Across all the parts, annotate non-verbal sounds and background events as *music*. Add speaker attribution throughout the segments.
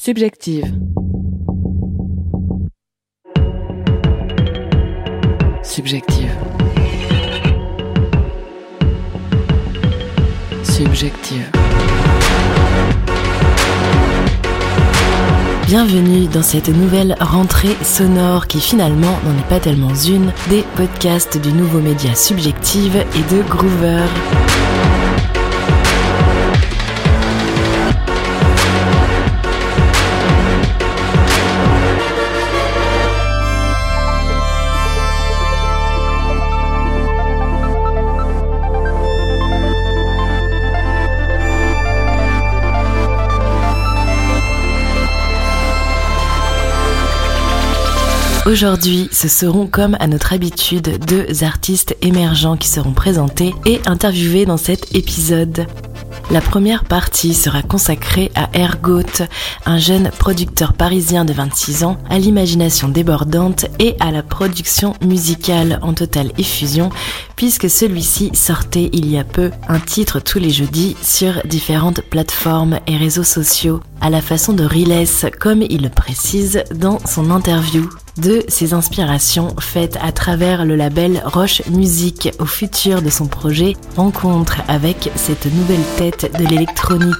Speaker 1: Subjective. Subjective. Subjective.
Speaker 2: Bienvenue dans cette nouvelle rentrée sonore qui finalement n'en est pas tellement une des podcasts du nouveau média Subjective et de Groover. Aujourd'hui, ce seront comme à notre habitude deux artistes émergents qui seront présentés et interviewés dans cet épisode. La première partie sera consacrée à Ergot, un jeune producteur parisien de 26 ans, à l'imagination débordante et à la production musicale en totale effusion, puisque celui-ci sortait il y a peu un titre tous les jeudis sur différentes plateformes et réseaux sociaux, à la façon de Riles, comme il le précise dans son interview de ses inspirations faites à travers le label Roche Music au futur de son projet rencontre avec cette nouvelle tête de l'électronique.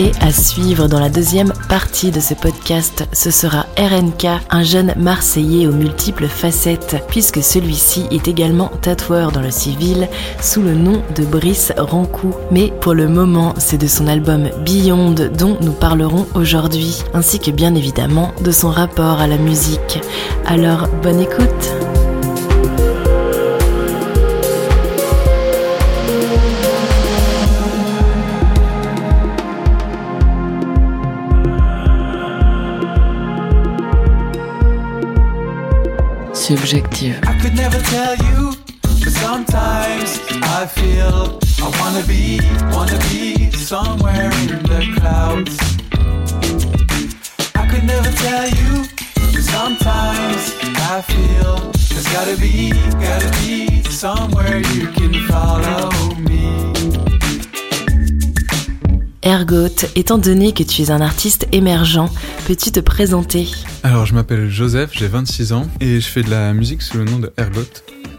Speaker 2: Et à suivre dans la deuxième partie de ce podcast, ce sera RNK, un jeune Marseillais aux multiples facettes, puisque celui-ci est également tatoueur dans le civil sous le nom de Brice Rancou. Mais pour le moment, c'est de son album Beyond dont nous parlerons aujourd'hui, ainsi que bien évidemment de son rapport à la musique. Alors, bonne écoute!
Speaker 3: But sometimes I feel there's gotta be, gotta be somewhere you can follow me.
Speaker 2: Ergot, étant donné que tu es un artiste émergent, peux-tu te présenter?
Speaker 4: Alors, je m'appelle Joseph, j'ai 26 ans et je fais de la musique sous le nom de Ergot.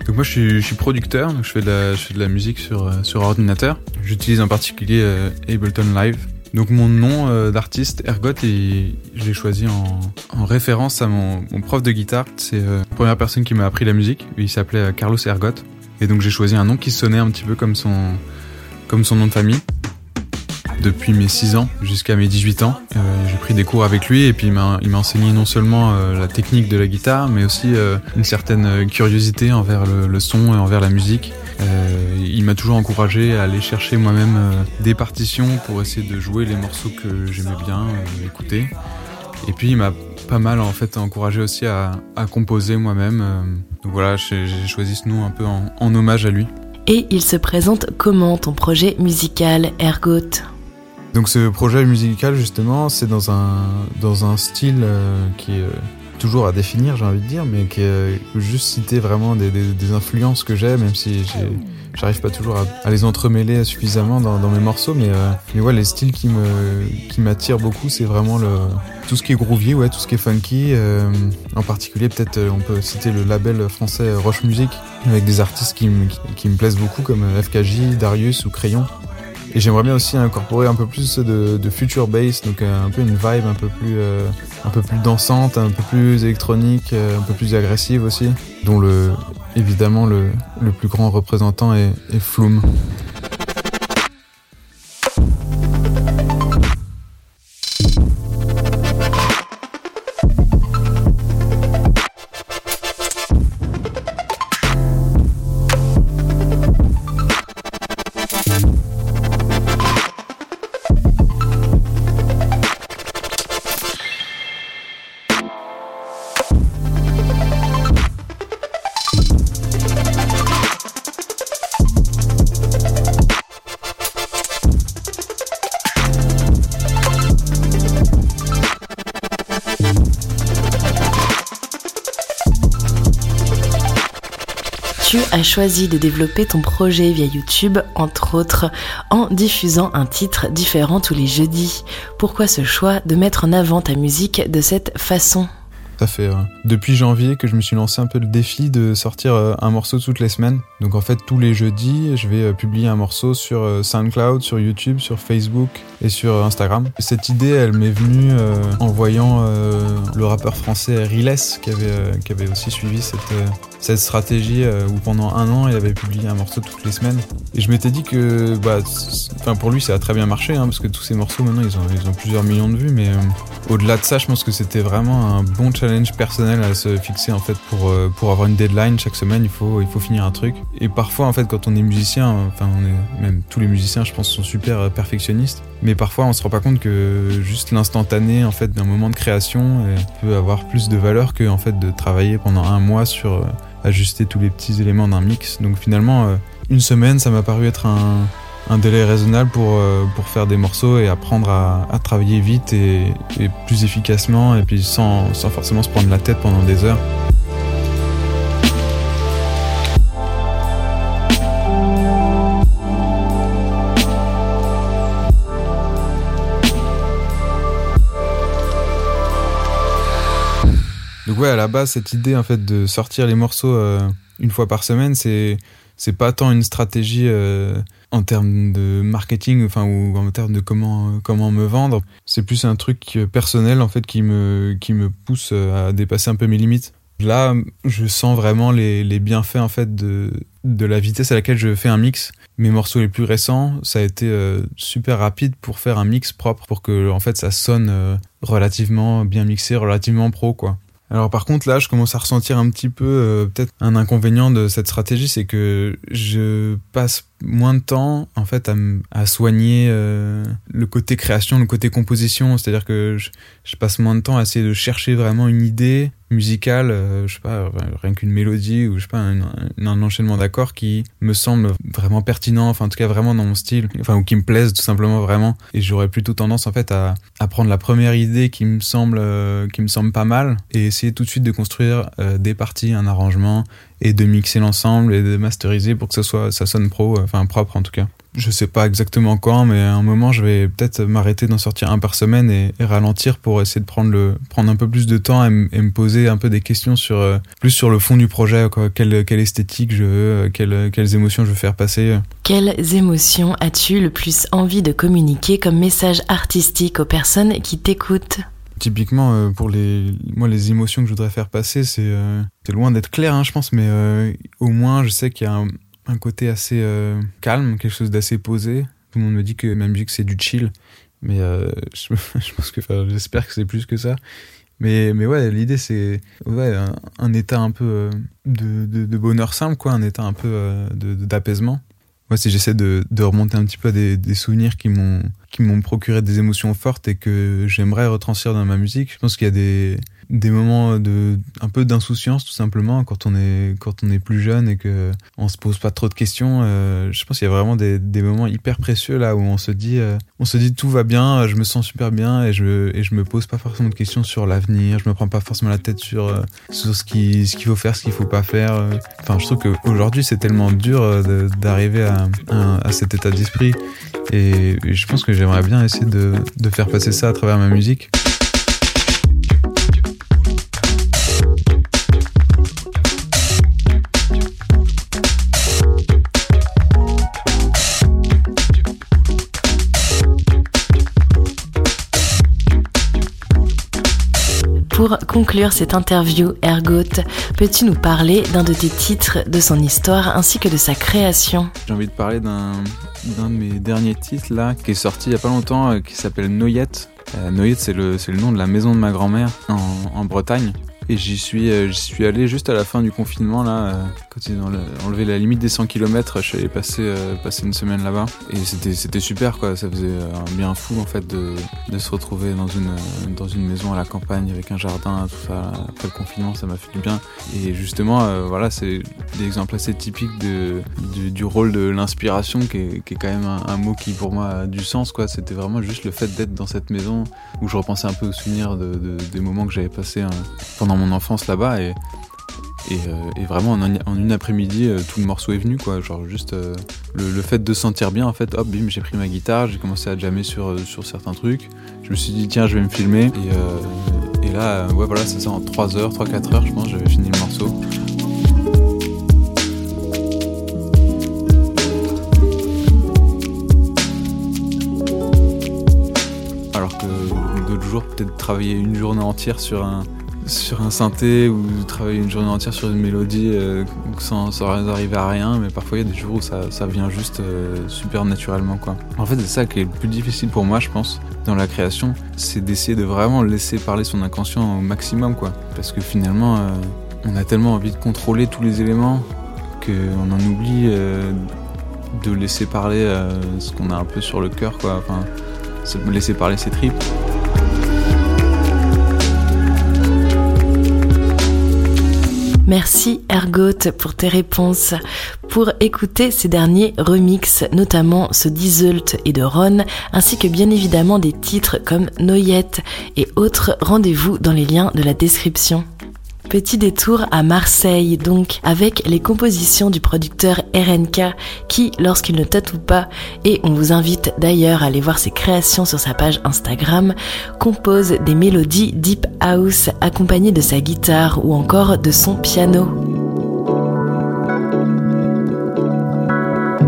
Speaker 4: Donc moi, je suis, producteur, donc je fais de la, musique sur, euh, sur ordinateur. J'utilise en particulier euh, Ableton Live. Donc mon nom euh, d'artiste, Ergot, et je l'ai choisi en, en référence à mon, prof de guitare. C'est la première personne qui m'a appris la musique. Il s'appelait Carlos Ergot. Et donc j'ai choisi un nom qui sonnait un petit peu comme son, comme son nom de famille depuis mes 6 ans jusqu'à mes 18 ans. Euh, j'ai pris des cours avec lui et puis il m'a, enseigné non seulement euh, la technique de la guitare, mais aussi euh, une certaine curiosité envers le, son et envers la musique. Il m'a toujours encouragé à aller chercher moi-même des partitions pour essayer de jouer les morceaux que j'aimais bien écouter. Et puis il m'a pas mal en fait encouragé aussi à, composer moi-même. donc voilà, j'ai, j'ai choisi ce nom un peu en, en hommage à lui.
Speaker 2: Et il se présente comment ton projet musical Ergot?
Speaker 4: Donc ce projet musical justement, c'est dans un dans un style euh, qui est euh, toujours à définir, j'ai envie de dire, mais qui est juste citer vraiment des, des, influences que j'ai, même si j'arrive pas toujours à, les entremêler suffisamment dans, mes morceaux, mais euh, mais ouais, les styles qui me qui m'attirent beaucoup, c'est vraiment le tout ce qui est groovy, ouais, tout ce qui est funky. en particulier, peut-être on peut citer le label français Roche Music avec des artistes qui, me- qui, me plaisent beaucoup comme FKJ, Darius ou Crayon. Et j'aimerais bien aussi incorporer un peu plus de, de future bass, donc euh, un peu une vibe un peu plus, euh, un peu plus dansante, un peu plus électronique, euh, un peu plus agressive aussi, dont le, évidemment le, le plus grand représentant est, est Flume.
Speaker 2: Tu as choisi de développer ton projet via YouTube, entre autres, en diffusant un titre différent tous les jeudis. Pourquoi ce choix de mettre en avant ta musique de cette façon?
Speaker 4: Ça fait euh, depuis janvier que je me suis lancé un peu le défi de sortir euh, un morceau toutes les semaines. Donc en fait tous les jeudis, je vais euh, publier un morceau sur SoundCloud, sur YouTube, sur Facebook et sur Instagram. Cette idée, elle m'est venue en voyant le rappeur français Riles qui avait, qui avait aussi suivi cette, cette stratégie où pendant un an il avait publié un morceau toutes les semaines. Et je m'étais dit que, bah, enfin pour lui ça a très bien marché hein, parce que tous ces morceaux maintenant ils ont, ils ont plusieurs millions de vues, mais au-delà de ça, je pense que c'était vraiment un bon challenge personnel à se fixer en fait pour, euh, pour avoir une deadline chaque semaine. Il faut, il faut finir un truc. Et parfois, en fait, quand on est musicien, enfin, on est, même tous les musiciens, je pense, sont super euh, perfectionnistes. Mais parfois, on se rend pas compte que juste l'instantané en fait d'un moment de création euh, peut avoir plus de valeur que en fait de travailler pendant un mois sur ajuster tous les petits éléments d'un mix. Donc finalement, une semaine, ça m'a paru être un un délai raisonnable pour, euh, pour faire des morceaux et apprendre à, travailler vite et, plus efficacement et puis sans, sans forcément se prendre la tête pendant des heures. Donc ouais, à la base, cette idée en fait de sortir les morceaux euh, une fois par semaine, c'est c'est pas tant une stratégie euh, en termes de marketing, ou en termes de comment comment me vendre. C'est plus un truc personnel en fait qui me qui me pousse à dépasser un peu mes limites. Là, je sens vraiment les, les bienfaits en fait de de la vitesse à laquelle je fais un mix. Mes morceaux les plus récents, ça a été euh, super rapide pour faire un mix propre, pour que en fait ça sonne euh, relativement bien mixé, relativement pro quoi. Alors par contre là, je commence à ressentir un petit peu euh, peut-être un inconvénient de cette stratégie, c'est que je passe moins de temps en fait à, soigner euh, le côté création, le côté composition, c'est-à-dire que je, passe moins de temps à essayer de chercher vraiment une idée musicale, euh, je sais pas, rien qu'une mélodie ou je sais pas un, enchaînement d'accords qui me semble vraiment pertinent, enfin en tout cas vraiment dans mon style, enfin ou qui me plaise tout simplement vraiment. Et j'aurais plutôt tendance en fait à, prendre la première idée qui me semble euh, qui me semble pas mal et essayer tout de suite de construire des parties, un arrangement et de mixer l'ensemble et de masteriser pour que ça soit ça sonne pro, euh, enfin propre en tout cas je sais pas exactement quand, mais à un moment, je vais peut-être m'arrêter d'en sortir un par semaine et, ralentir pour essayer de prendre le prendre un peu plus de temps et, me poser un peu des questions sur euh, plus sur le fond du projet. Quelle, quelle esthétique je veux, euh, quelle, quelles émotions je veux faire passer.
Speaker 2: Quelles émotions as-tu le plus envie de communiquer comme message artistique aux personnes qui t'écoutent?
Speaker 4: Typiquement, euh, pour les, moi, les émotions que je voudrais faire passer, c'est euh, loin d'être clair, hein, je pense, mais euh, au moins, je sais qu'il y a un, un côté assez euh, calme, quelque chose d'assez posé. Tout le monde me dit que ma musique c'est du chill, mais *laughs* je, pense que, j'espère que c'est plus que ça. Mais, mais ouais, l'idée c'est ouais, un, état un peu de, de, bonheur simple, quoi, un état un peu d'apaisement. Moi, si j'essaie de, de, remonter un petit peu à des, des souvenirs qui m'ont qui m'ont procuré des émotions fortes et que j'aimerais retranscrire dans ma musique, je pense qu'il y a des des moments de un peu d'insouciance tout simplement quand on est quand on est plus jeune et que on se pose pas trop de questions. Euh, je pense qu'il y a vraiment des, des moments hyper précieux là où on se dit euh, on se dit tout va bien je me sens super bien et je et je me pose pas forcément de questions sur l'avenir. Je me prends pas forcément la tête sur euh, sur ce qui ce qu'il faut faire ce qu'il faut pas faire. Enfin je trouve que aujourd'hui c'est tellement dur d'arriver à, à, à cet état d'esprit. Et, et je pense que j'aimerais bien essayer de faire passer ça à travers ma musique
Speaker 2: Pour conclure cette interview, Ergot, peux-tu nous parler d'un de tes titres, de son histoire ainsi que de sa création?
Speaker 4: J'ai envie de parler d'un de mes derniers titres là, qui est sorti il y a pas longtemps, euh, qui s'appelle Noyette. Euh, Noyette, c'est le, le nom de la maison de ma grand-mère en, en Bretagne. Et j'y suis, euh, j'y suis allé juste à la fin du confinement, là, euh, quand ils ont enlevé la limite des 100 km, je suis allé passer, euh, passer une semaine là-bas. Et c'était, c'était super, quoi. Ça faisait un bien fou, en fait, de, de se retrouver dans une, dans une maison à la campagne avec un jardin, tout ça. Après le confinement, ça m'a fait du bien. Et justement, voilà, c'est des exemples assez typiques de, du, rôle de l'inspiration, qui est, qui est quand même un, mot qui, pour moi, a du sens, quoi. C'était vraiment juste le fait d'être dans cette maison où je repensais un peu aux souvenirs de, de des moments que j'avais passés hein, pendant mon enfance là-bas et, Et, euh, vraiment en, un- en une après-midi, euh, tout le morceau est venu quoi. Genre juste euh, le, fait de se sentir bien en fait. Hop, bim, j'ai pris ma guitare, j'ai commencé à jammer sur certains trucs. Je me suis dit tiens, je vais me filmer. Et, là, ouais voilà, c'est ça en 3 heures, 3-4 heures, je pense, j'avais fini le morceau. Alors que d'autres jours, peut-être travailler une journée entière sur un, sur un synthé ou travailler une journée entière sur une mélodie euh, sans, arriver à rien, mais parfois il y a des jours où ça, vient juste euh, super naturellement. Quoi. En fait, c'est ça qui est le plus difficile pour moi, je pense, dans la création, c'est d'essayer de vraiment laisser parler son inconscient au maximum. Quoi. Parce que finalement, euh, on a tellement envie de contrôler tous les éléments qu'on en oublie de laisser parler ce qu'on a un peu sur le cœur. Quoi. Enfin, laisser parler ses tripes.
Speaker 2: Merci Ergot pour tes réponses. Pour écouter ces derniers remixes, notamment ceux d'Iseult et de Ron, ainsi que bien évidemment des titres comme Noyette et autres, rendez-vous dans les liens de la description. Petit détour à Marseille donc avec les compositions du producteur RNK qui lorsqu'il ne tatoue pas et on vous invite d'ailleurs à aller voir ses créations sur sa page Instagram compose des mélodies deep house accompagnées de sa guitare ou encore de son piano.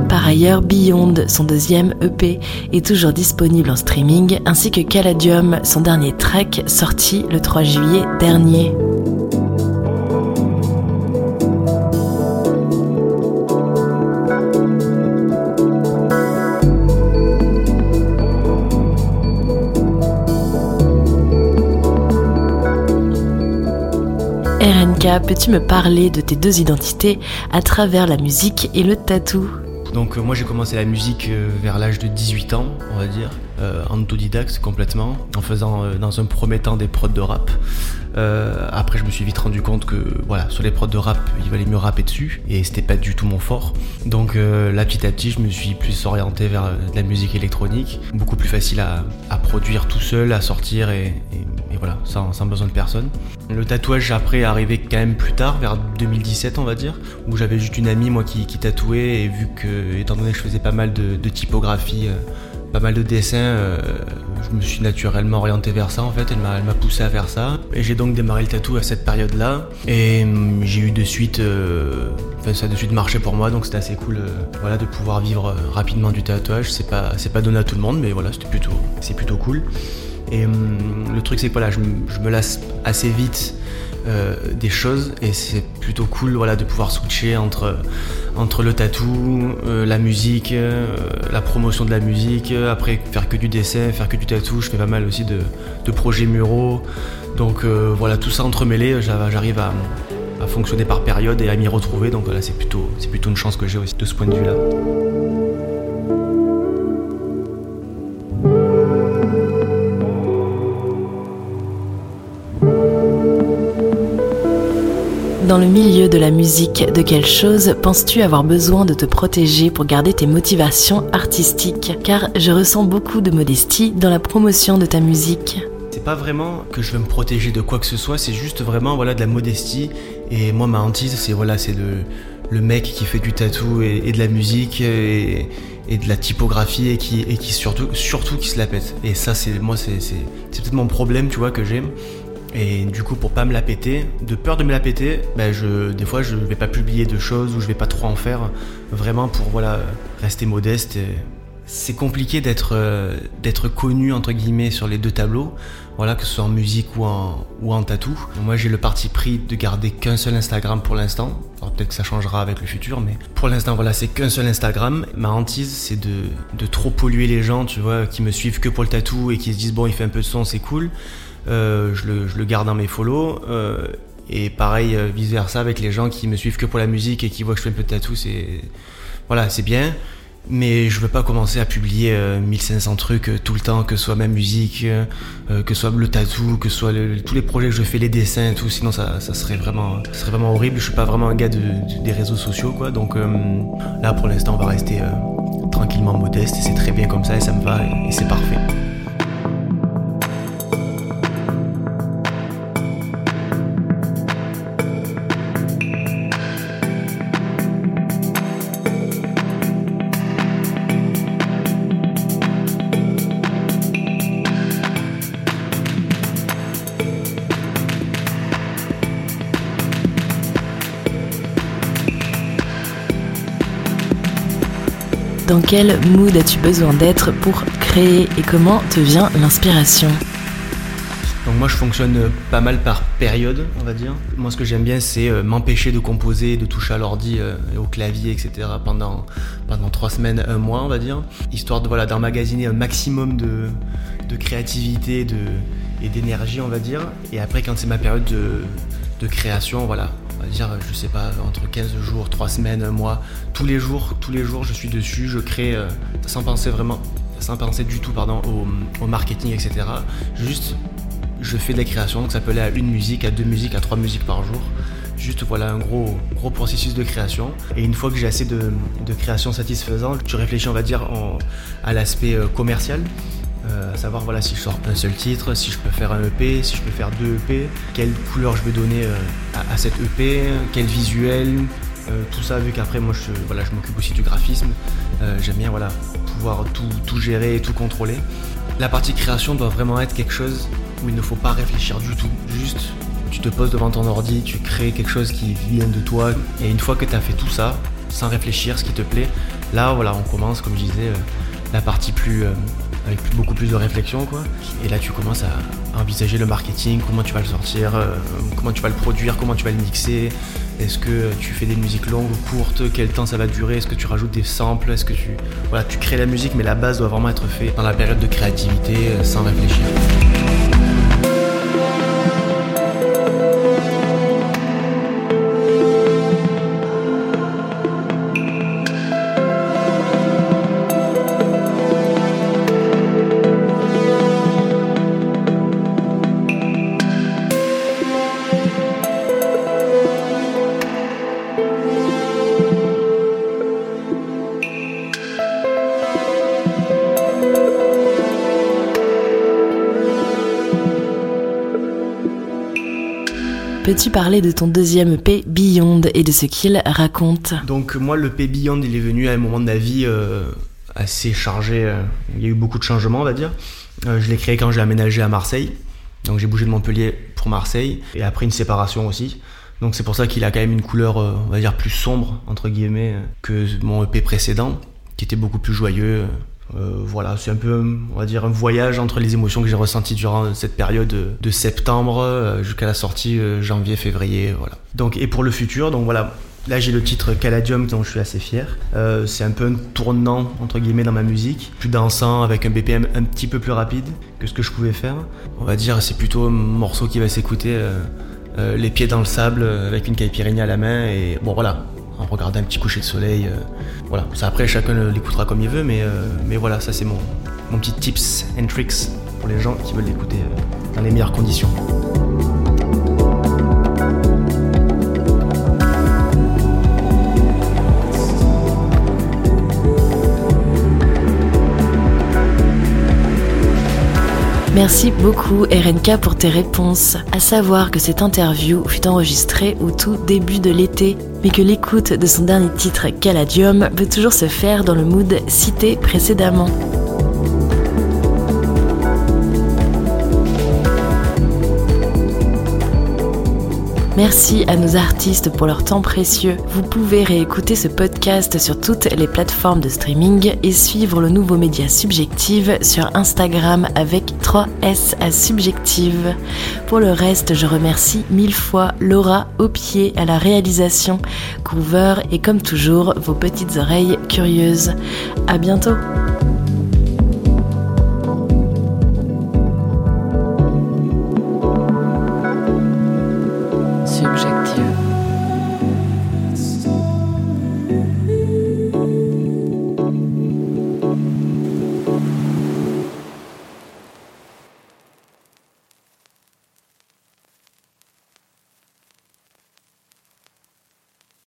Speaker 2: Par ailleurs, Beyond, son deuxième EP, est toujours disponible en streaming, ainsi que Caladium, son dernier track sorti le 3 juillet dernier. Peux-tu me parler de tes deux identités à travers la musique et le tatou?
Speaker 5: Donc euh, moi j'ai commencé la musique euh, vers l'âge de 18 ans, on va dire, en autodidacte complètement, en faisant euh, dans un premier temps des prods de rap. Euh, après je me suis vite rendu compte que voilà, sur les prods de rap, il valait mieux rapper dessus et c'était pas du tout mon fort. Donc euh, là petit à petit je me suis plus orienté vers euh, de la musique électronique, beaucoup plus facile à, produire tout seul, à sortir et, voilà, sans, besoin de personne. Le tatouage après est arrivé quand même plus tard, vers 2017 on va dire, où j'avais juste une amie moi qui, qui tatouait et vu que, étant donné que je faisais pas mal de, typographie, euh, pas mal de dessins, euh, je me suis naturellement orienté vers ça en fait, elle m'a, poussé à faire ça. Et j'ai donc démarré le tatou à cette période-là et hum, j'ai eu de suite, euh, enfin ça a de suite marché pour moi donc c'était assez cool euh, voilà, de pouvoir vivre rapidement du tatouage. C'est pas, pas donné à tout le monde mais voilà, c'était c'est plutôt cool. Et hum, le truc c'est que je, me lasse assez vite euh, des choses et c'est plutôt cool voilà, de pouvoir switcher entre, entre le tatou, euh, la musique, euh, la promotion de la musique, après faire que du dessin, faire que du tatou, je fais pas mal aussi de, de projets muraux. Donc voilà, tout ça entremêlé, j'a- j'arrive à, à fonctionner par période et à m'y retrouver. Donc voilà, c'est plutôt, c'est plutôt une chance que j'ai aussi de ce point de vue-là.
Speaker 2: Dans le milieu de la musique, de quelle chose penses-tu avoir besoin de te protéger pour garder tes motivations artistiques? Car je ressens beaucoup de modestie dans la promotion de ta musique.
Speaker 5: C'est pas vraiment que je veux me protéger de quoi que ce soit, c'est juste vraiment voilà de la modestie. Et moi ma hantise c'est voilà c'est le, le mec qui fait du tatou et, de la musique et, de la typographie et qui, et qui surtout surtout qui se la pète. Et ça c'est moi c'est peut-être mon problème tu vois que j'ai. Et du coup, pour pas me la péter, de peur de me la péter, ben je, des fois je vais pas publier de choses ou je vais pas trop en faire, vraiment pour voilà rester modeste. C'est compliqué d'être euh, d'être connu entre guillemets sur les deux tableaux, voilà que ce soit en musique ou en ou en tatou. Moi j'ai le parti pris de garder qu'un seul Instagram pour l'instant. Alors peut-être que ça changera avec le futur, mais pour l'instant voilà c'est qu'un seul Instagram. Ma hantise c'est de de trop polluer les gens, tu vois, qui me suivent que pour le tatou et qui se disent bon il fait un peu de son c'est cool. Euh, je, le, garde dans mes follow. euh, et pareil, euh, vice versa avec les gens qui me suivent que pour la musique et qui voient que je fais un peu de tatou, c'est voilà, c'est bien. Mais je veux pas commencer à publier euh, 1500 trucs tout le temps, que ce soit ma musique, que ce soit le tatou, que ce soit tous les projets que je fais, les dessins et tout. Sinon, ça, serait vraiment, serait vraiment horrible. Je suis pas vraiment un gars de, de- des réseaux sociaux, quoi. Donc là, pour l'instant, on va rester tranquillement modeste et c'est très bien comme ça et ça me va et c'est parfait.
Speaker 2: Dans quel mood as-tu besoin d'être pour créer et comment te vient l'inspiration
Speaker 5: donc moi je fonctionne euh, pas mal par période, on va dire. Moi ce que j'aime bien c'est euh, m'empêcher de composer, de toucher à l'ordi, euh, au clavier, etc. pendant pendant trois semaines, un mois, on va dire, histoire de voilà d'emmagasiner un maximum de, de créativité, de et d'énergie, on va dire. Et après quand c'est ma période de, de création, voilà, on va dire, je sais pas, entre 15 jours, 3 semaines, un mois, tous les jours, tous les jours je suis dessus, je crée sans penser vraiment, sans penser du tout pardon, au, marketing, etc. Juste je fais des créations, donc ça peut aller à une musique, à deux musiques, à trois musiques par jour. Juste voilà un gros, gros processus de création. Et une fois que j'ai assez de, de création satisfaisante, tu réfléchis on va dire à l'aspect euh, commercial. Euh, à savoir voilà si je sors un seul titre, si je peux faire un EP, si je peux faire deux EP, quelle couleur je veux donner euh, à, cette EP, quel visuel, tout ça vu qu'après moi je, voilà, je m'occupe aussi du graphisme, j'aime bien voilà, pouvoir tout, tout gérer et tout contrôler. La partie création doit vraiment être quelque chose où il ne faut pas réfléchir du tout. Juste, tu te poses devant ton ordi, tu crées quelque chose qui vient de toi. Et une fois que tu as fait tout ça, sans réfléchir, ce qui te plaît, là, voilà, on commence, comme je disais, euh, la partie plus. Euh, avec beaucoup plus de réflexion quoi. Et là tu commences à envisager le marketing, comment tu vas le sortir, euh, comment tu vas le produire, comment tu vas le mixer, est-ce que tu fais des musiques longues ou courtes, quel temps ça va durer, est-ce que tu rajoutes des samples, est-ce que tu voilà, tu crées la musique mais la base doit vraiment être faite dans la période de créativité sans réfléchir.
Speaker 2: Peux-tu parler de ton deuxième EP Beyond et de ce qu'il raconte?
Speaker 5: Donc moi le EP Beyond il est venu à un moment de ma vie euh, assez chargé, euh, il y a eu beaucoup de changements on va dire. Euh, je l'ai créé quand j'ai aménagé à Marseille, donc j'ai bougé de Montpellier pour Marseille et après une séparation aussi. Donc c'est pour ça qu'il a quand même une couleur on va dire plus sombre entre guillemets que mon EP précédent qui était beaucoup plus joyeux, euh, voilà, c'est un peu, un voyage entre les émotions que j'ai ressenties durant cette période de septembre euh, jusqu'à la sortie euh, janvier-février, voilà. Donc, et pour le futur, donc voilà, Là, j'ai le titre Caladium dont je suis assez fier. c'est un peu un tournant entre guillemets dans ma musique, plus dansant avec un BPM un petit peu plus rapide que ce que je pouvais faire. On va dire c'est plutôt un morceau qui va s'écouter les pieds dans le sable avec une caipirinha à la main et bon voilà, en regardant un petit coucher de soleil. Euh, voilà, ça après chacun l'écoutera comme il veut, mais, euh, mais voilà, ça c'est mon, mon petit tips and tricks pour les gens qui veulent l'écouter euh, dans les meilleures conditions.
Speaker 2: Merci beaucoup RNK pour tes réponses. À savoir que cette interview fut enregistrée au tout début de l'été, mais que l'écoute de son dernier titre Caladium peut toujours se faire dans le mood cité précédemment. Merci à nos artistes pour leur temps précieux. Vous pouvez réécouter ce podcast sur toutes les plateformes de streaming et suivre le nouveau média Subjective sur Instagram avec 3S à Subjective. Pour le reste, je remercie mille fois Laura au pied à la réalisation, Cover et comme toujours vos petites oreilles curieuses. À bientôt!